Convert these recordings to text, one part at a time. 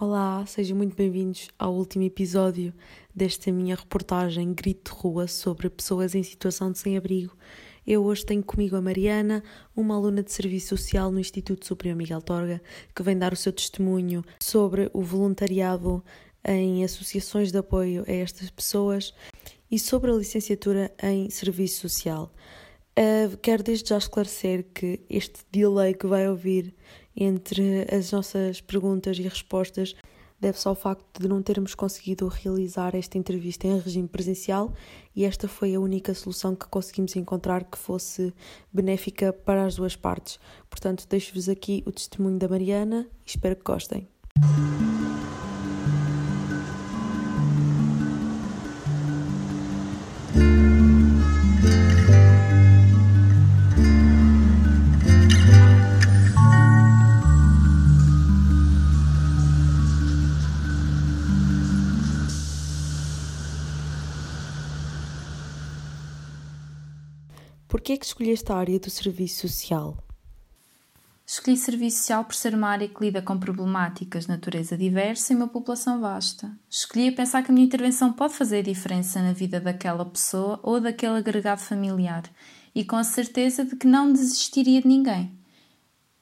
Olá, sejam muito bem-vindos ao último episódio desta minha reportagem Grito de Rua sobre pessoas em situação de sem-abrigo. Eu hoje tenho comigo a Mariana, uma aluna de Serviço Social no Instituto Superior Miguel Torga, que vem dar o seu testemunho sobre o voluntariado em associações de apoio a estas pessoas e sobre a licenciatura em Serviço Social. Uh, quero desde já esclarecer que este delay que vai ouvir entre as nossas perguntas e respostas deve-se ao facto de não termos conseguido realizar esta entrevista em regime presencial e esta foi a única solução que conseguimos encontrar que fosse benéfica para as duas partes. Portanto, deixo-vos aqui o testemunho da Mariana e espero que gostem. Por que é que escolheste a área do serviço social? Escolhi serviço social por ser uma área que lida com problemáticas de natureza diversa e uma população vasta. Escolhi a pensar que a minha intervenção pode fazer diferença na vida daquela pessoa ou daquele agregado familiar e com a certeza de que não desistiria de ninguém.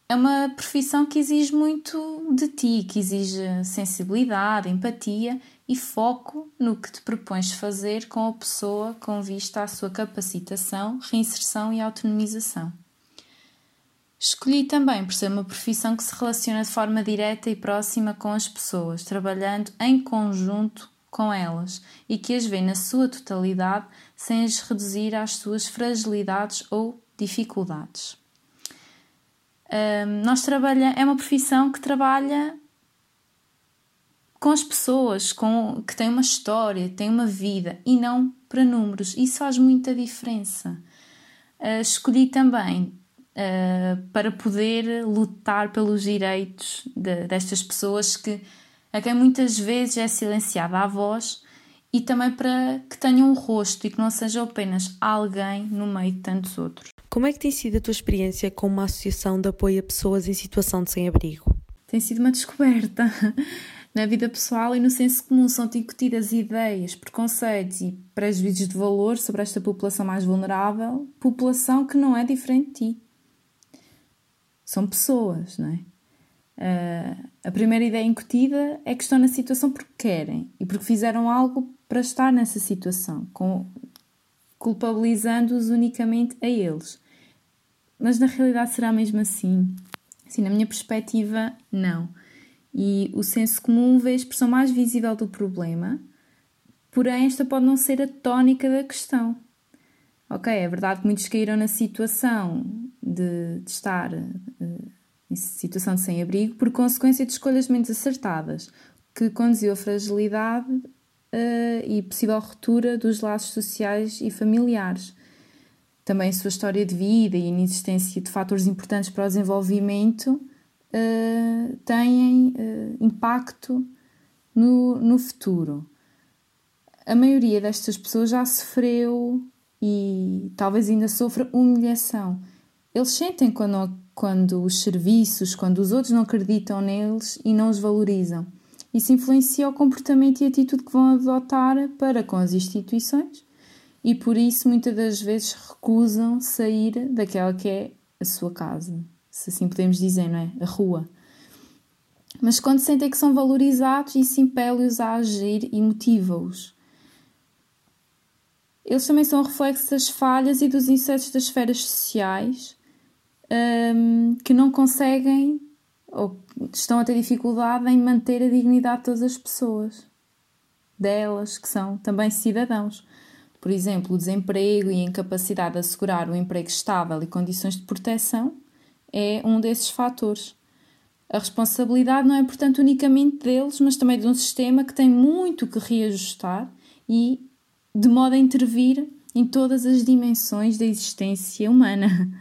É uma profissão que exige muito de ti, que exige sensibilidade, empatia e foco no que te propões fazer com a pessoa com vista à sua capacitação, reinserção e autonomização. Escolhi também por ser uma profissão que se relaciona de forma direta e próxima com as pessoas, trabalhando em conjunto com elas e que as vê na sua totalidade sem as reduzir às suas fragilidades ou dificuldades. Um, nós trabalha, é uma profissão que trabalha com as pessoas, com que têm uma história, têm uma vida e não para números. Isso faz muita diferença. Uh, escolhi também uh, para poder lutar pelos direitos de, destas pessoas que a quem muitas vezes é silenciada a voz e também para que tenham um rosto e que não seja apenas alguém no meio de tantos outros. Como é que tem sido a tua experiência com uma associação de apoio a pessoas em situação de sem-abrigo? Tem sido uma descoberta. Na vida pessoal e no senso comum são-te incutidas ideias, preconceitos e prejuízos de valor sobre esta população mais vulnerável, população que não é diferente de ti. São pessoas, não é? Uh, a primeira ideia incutida é que estão na situação porque querem e porque fizeram algo para estar nessa situação, com, culpabilizando-os unicamente a eles. Mas na realidade será mesmo assim? Sim, na minha perspectiva, não. E o senso comum vê a expressão mais visível do problema, porém, esta pode não ser a tónica da questão. Ok, é verdade que muitos caíram na situação de, de estar uh, em situação de sem-abrigo por consequência de escolhas menos acertadas, que conduziu à fragilidade uh, e possível ruptura dos laços sociais e familiares. Também a sua história de vida e a inexistência de fatores importantes para o desenvolvimento uh, têm uh, impacto no, no futuro. A maioria destas pessoas já sofreu e talvez ainda sofra humilhação. Eles sentem quando, quando os serviços, quando os outros não acreditam neles e não os valorizam. Isso influencia o comportamento e atitude que vão adotar para com as instituições e por isso muitas das vezes recusam sair daquela que é a sua casa se assim podemos dizer, não é? A rua. Mas quando sentem que são valorizados, isso impele-os a agir e motiva-os. Eles também são reflexo das falhas e dos insetos das esferas sociais um, que não conseguem ou estão a ter dificuldade em manter a dignidade de todas as pessoas, delas que são também cidadãos. Por exemplo, o desemprego e a incapacidade de assegurar um emprego estável e condições de proteção é um desses fatores. A responsabilidade não é, portanto, unicamente deles, mas também de um sistema que tem muito que reajustar e de modo a intervir em todas as dimensões da existência humana.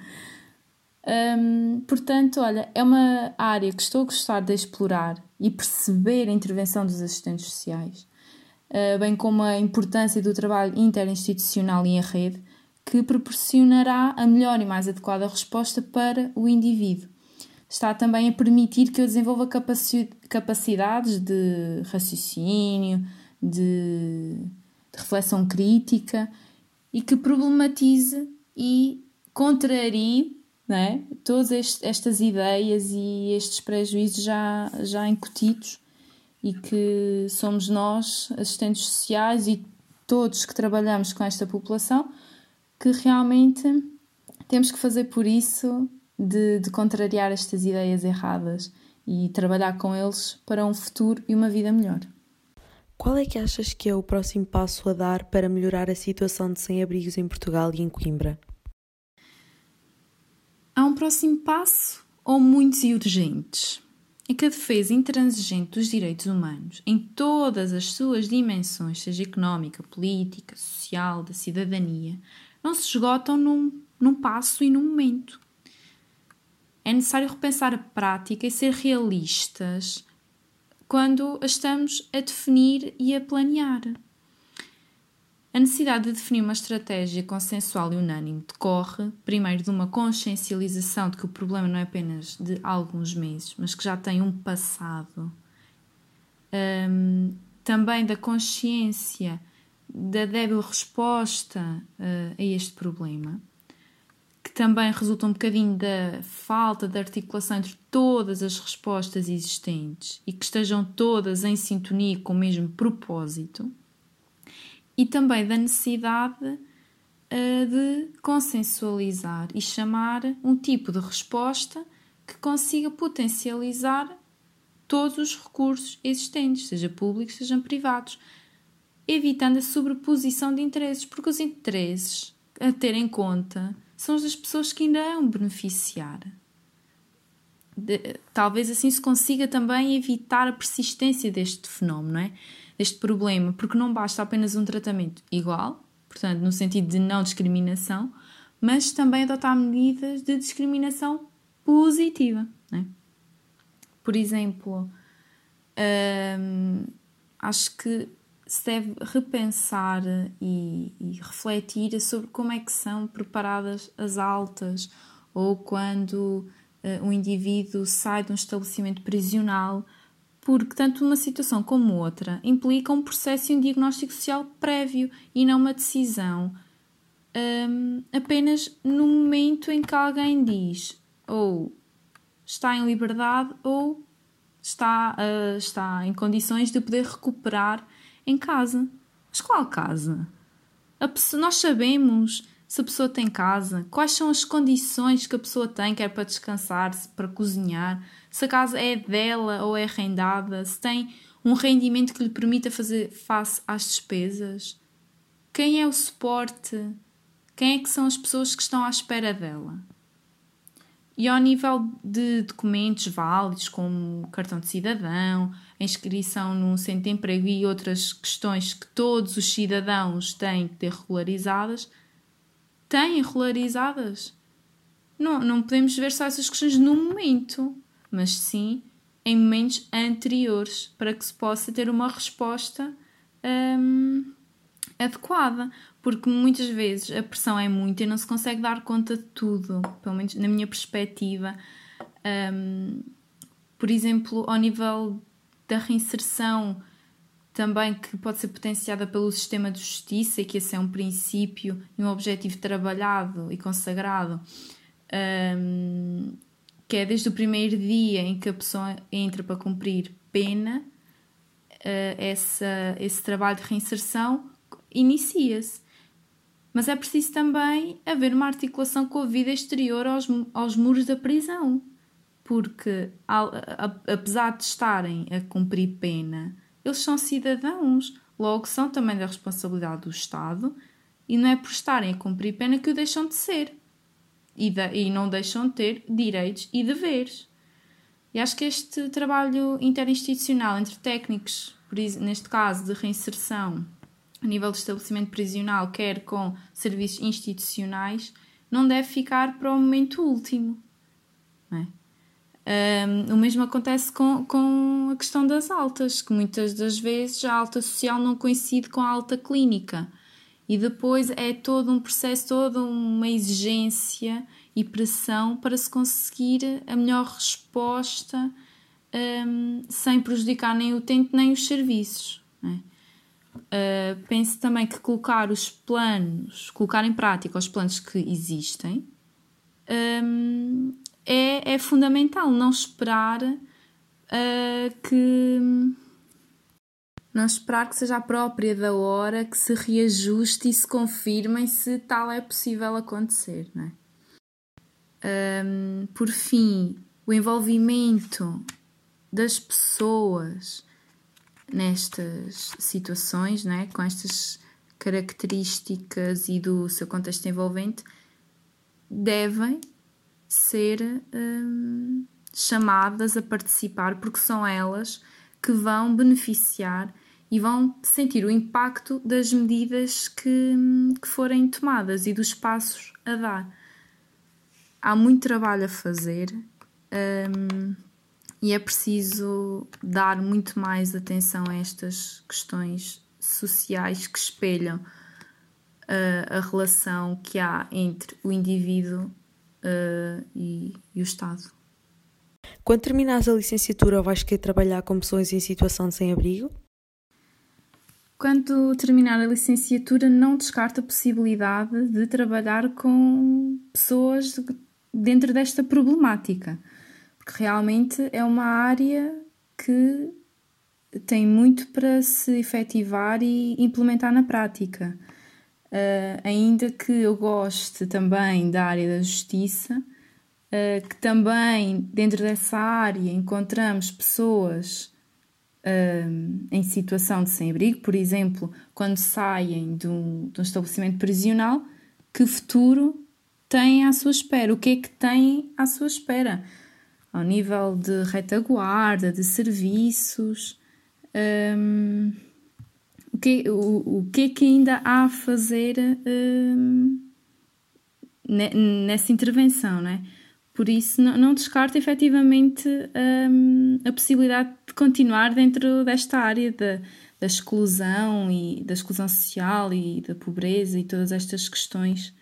Hum, portanto, olha, é uma área que estou a gostar de explorar e perceber a intervenção dos assistentes sociais, uh, bem como a importância do trabalho interinstitucional e em rede, que proporcionará a melhor e mais adequada resposta para o indivíduo. está também a permitir que eu desenvolva capaci capacidades de raciocínio, de, de reflexão crítica e que problematize e contrarie é? todas estas ideias e estes prejuízos já, já incutidos e que somos nós, assistentes sociais e todos que trabalhamos com esta população, que realmente temos que fazer por isso de, de contrariar estas ideias erradas e trabalhar com eles para um futuro e uma vida melhor. Qual é que achas que é o próximo passo a dar para melhorar a situação de sem-abrigos em Portugal e em Coimbra? Há um próximo passo ou muitos e urgentes? É que a defesa intransigente dos direitos humanos, em todas as suas dimensões, seja económica, política, social, da cidadania, não se esgotam num, num passo e num momento. É necessário repensar a prática e ser realistas quando a estamos a definir e a planear. A necessidade de definir uma estratégia consensual e unânime decorre, primeiro, de uma consciencialização de que o problema não é apenas de alguns meses, mas que já tem um passado. Um, também da consciência da débil resposta uh, a este problema também resulta um bocadinho da falta de articulação entre todas as respostas existentes e que estejam todas em sintonia com o mesmo propósito, e também da necessidade uh, de consensualizar e chamar um tipo de resposta que consiga potencializar todos os recursos existentes, seja públicos, sejam privados, evitando a sobreposição de interesses, porque os interesses a ter em conta são as pessoas que ainda vão beneficiar. De, talvez assim se consiga também evitar a persistência deste fenómeno, é? deste problema, porque não basta apenas um tratamento igual, portanto, no sentido de não discriminação, mas também adotar medidas de discriminação positiva. É? Por exemplo, hum, acho que se deve repensar e, e, refletir sobre como é que são preparadas as altas ou quando uh, um indivíduo sai de um estabelecimento prisional, porque tanto uma situação como outra implica um processo e um diagnóstico social prévio e não uma decisão. Um, apenas no momento em que alguém diz ou está em liberdade ou está, uh, está em condições de poder recuperar em casa. Mas qual casa? Pessoa, nós sabemos se a pessoa tem casa, quais são as condições que a pessoa tem, quer para descansar, para cozinhar, se a casa é dela ou é arrendada, se tem um rendimento que lhe permita fazer face às despesas. Quem é o suporte? Quem é que são as pessoas que estão à espera dela? E ao nível de documentos válidos, como cartão de cidadão, a inscrição num centro de emprego e outras questões que todos os cidadãos têm que ter regularizadas, têm regularizadas. Não, não podemos ver só essas questões no momento, mas sim em momentos anteriores, para que se possa ter uma resposta hum, adequada porque muitas vezes a pressão é muita e não se consegue dar conta de tudo, pelo menos na minha perspectiva. Um, por exemplo, ao nível da reinserção, também que pode ser potenciada pelo sistema de justiça, e que esse é um princípio e um objetivo trabalhado e consagrado, um, que é desde o primeiro dia em que a pessoa entra para cumprir pena, uh, essa, esse trabalho de reinserção inicia-se. Mas é preciso também haver uma articulação com a vida exterior aos, aos muros da prisão, porque, apesar de estarem a cumprir pena, eles são cidadãos, logo são também da responsabilidade do Estado e não é por estarem a cumprir pena que o deixam de ser e, de, e não deixam de ter direitos e deveres. E acho que este trabalho interinstitucional entre técnicos, neste caso de reinserção a nível de estabelecimento prisional, quer com serviços institucionais, não deve ficar para o momento último. É? Um, o mesmo acontece com, com a questão das altas, que muitas das vezes a alta social não coincide com a alta clínica. E depois é todo um processo, toda uma exigência e pressão para se conseguir a melhor resposta um, sem prejudicar nem o utente nem os serviços. Uh, penso também que colocar os planos, colocar em prática os planos que existem um, é, é fundamental. Não esperar uh, que não esperar que seja a própria da hora que se reajuste e se confirmem se tal é possível acontecer. Não é? um, por fim, o envolvimento das pessoas nestas situações, não é? com estas características e do seu contexto envolvente, devem ser um, chamadas a participar porque são elas que vão beneficiar e vão sentir o impacto das medidas que, que forem tomadas e dos passos a dar. Há muito trabalho a fazer um, e é preciso dar muito mais atenção a estas questões sociais que espelham uh, a relação que há entre o indivíduo uh, e, e o Estado. Quando terminares a licenciatura, vais querer trabalhar com pessoas em situação de sem-abrigo? Quando terminar a licenciatura, não descarto a possibilidade de trabalhar com pessoas dentro desta problemática, porque realmente é uma área que tem muito para se efetivar e implementar na prática. Uh, ainda que eu goste também da área da justiça, uh, que também dentro dessa área encontramos pessoas em situação de sem-abrigo, por exemplo, quando saem de um, de um estabelecimento prisional, que futuro têm à sua espera? O que é que têm à sua espera? Ao nível de retaguarda, de serviços, um, o, que, o, o que é que ainda há a fazer um, nessa intervenção, não é? Por isso, não, não descarto efetivamente um, a possibilidade de continuar dentro desta área da, da exclusão e da exclusão social e da pobreza e todas estas questões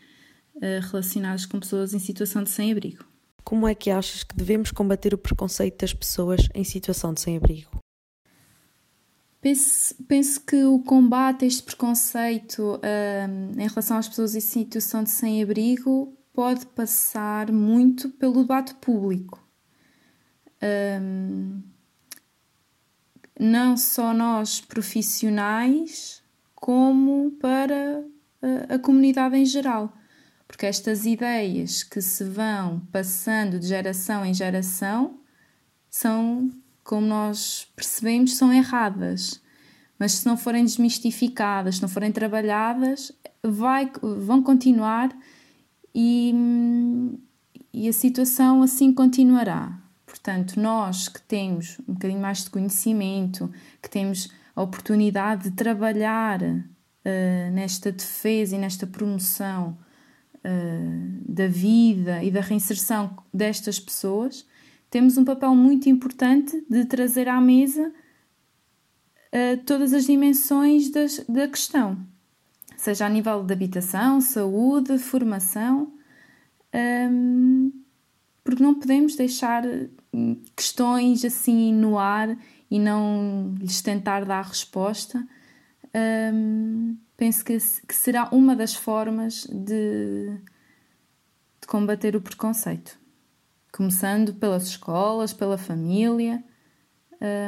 uh, relacionadas com pessoas em situação de sem-abrigo. Como é que achas que devemos combater o preconceito das pessoas em situação de sem-abrigo? Penso, penso que o combate a este preconceito um, em relação às pessoas em situação de sem-abrigo pode passar muito pelo debate público. Um, não só nós profissionais, como para a, a comunidade em geral. Porque estas ideias que se vão passando de geração em geração são, como nós percebemos, são erradas. Mas se não forem desmistificadas, se não forem trabalhadas, vai, vão continuar e, e a situação assim continuará. Portanto, nós que temos um bocadinho mais de conhecimento, que temos a oportunidade de trabalhar uh, nesta defesa e nesta promoção uh, da vida e da reinserção destas pessoas, temos um papel muito importante de trazer à mesa uh, todas as dimensões das, da questão seja a nível de habitação, saúde, formação, um, porque não podemos deixar hum, questões assim no ar e não lhes tentar dar resposta. Um, penso que, que, será uma das formas de, de combater o preconceito. Começando pelas escolas, pela família,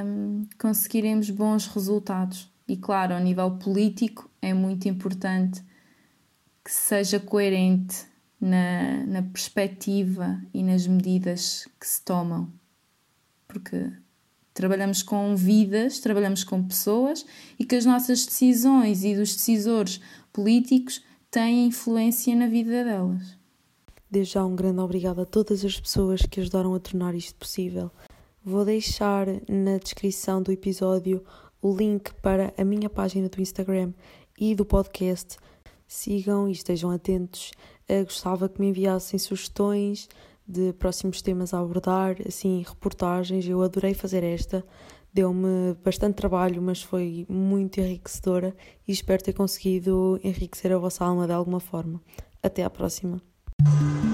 um, conseguiremos bons resultados. E claro, ao nível político é muito importante que seja coerente na, na perspectiva e nas medidas que se tomam. Porque trabalhamos com vidas, trabalhamos com pessoas e que as nossas decisões e dos decisores políticos têm influência na vida delas. Desde já um grande obrigado a todas as pessoas que ajudaram a tornar isto possível. Vou deixar na descrição do episódio o link para a minha página do Instagram e do podcast. Sigam e estejam atentos. Eu gostava que me enviassem sugestões de próximos temas a abordar, assim, reportagens. Eu adorei fazer esta. Deu-me bastante trabalho, mas foi muito enriquecedora e espero ter conseguido enriquecer a vossa alma de alguma forma. Até à próxima. Thank you.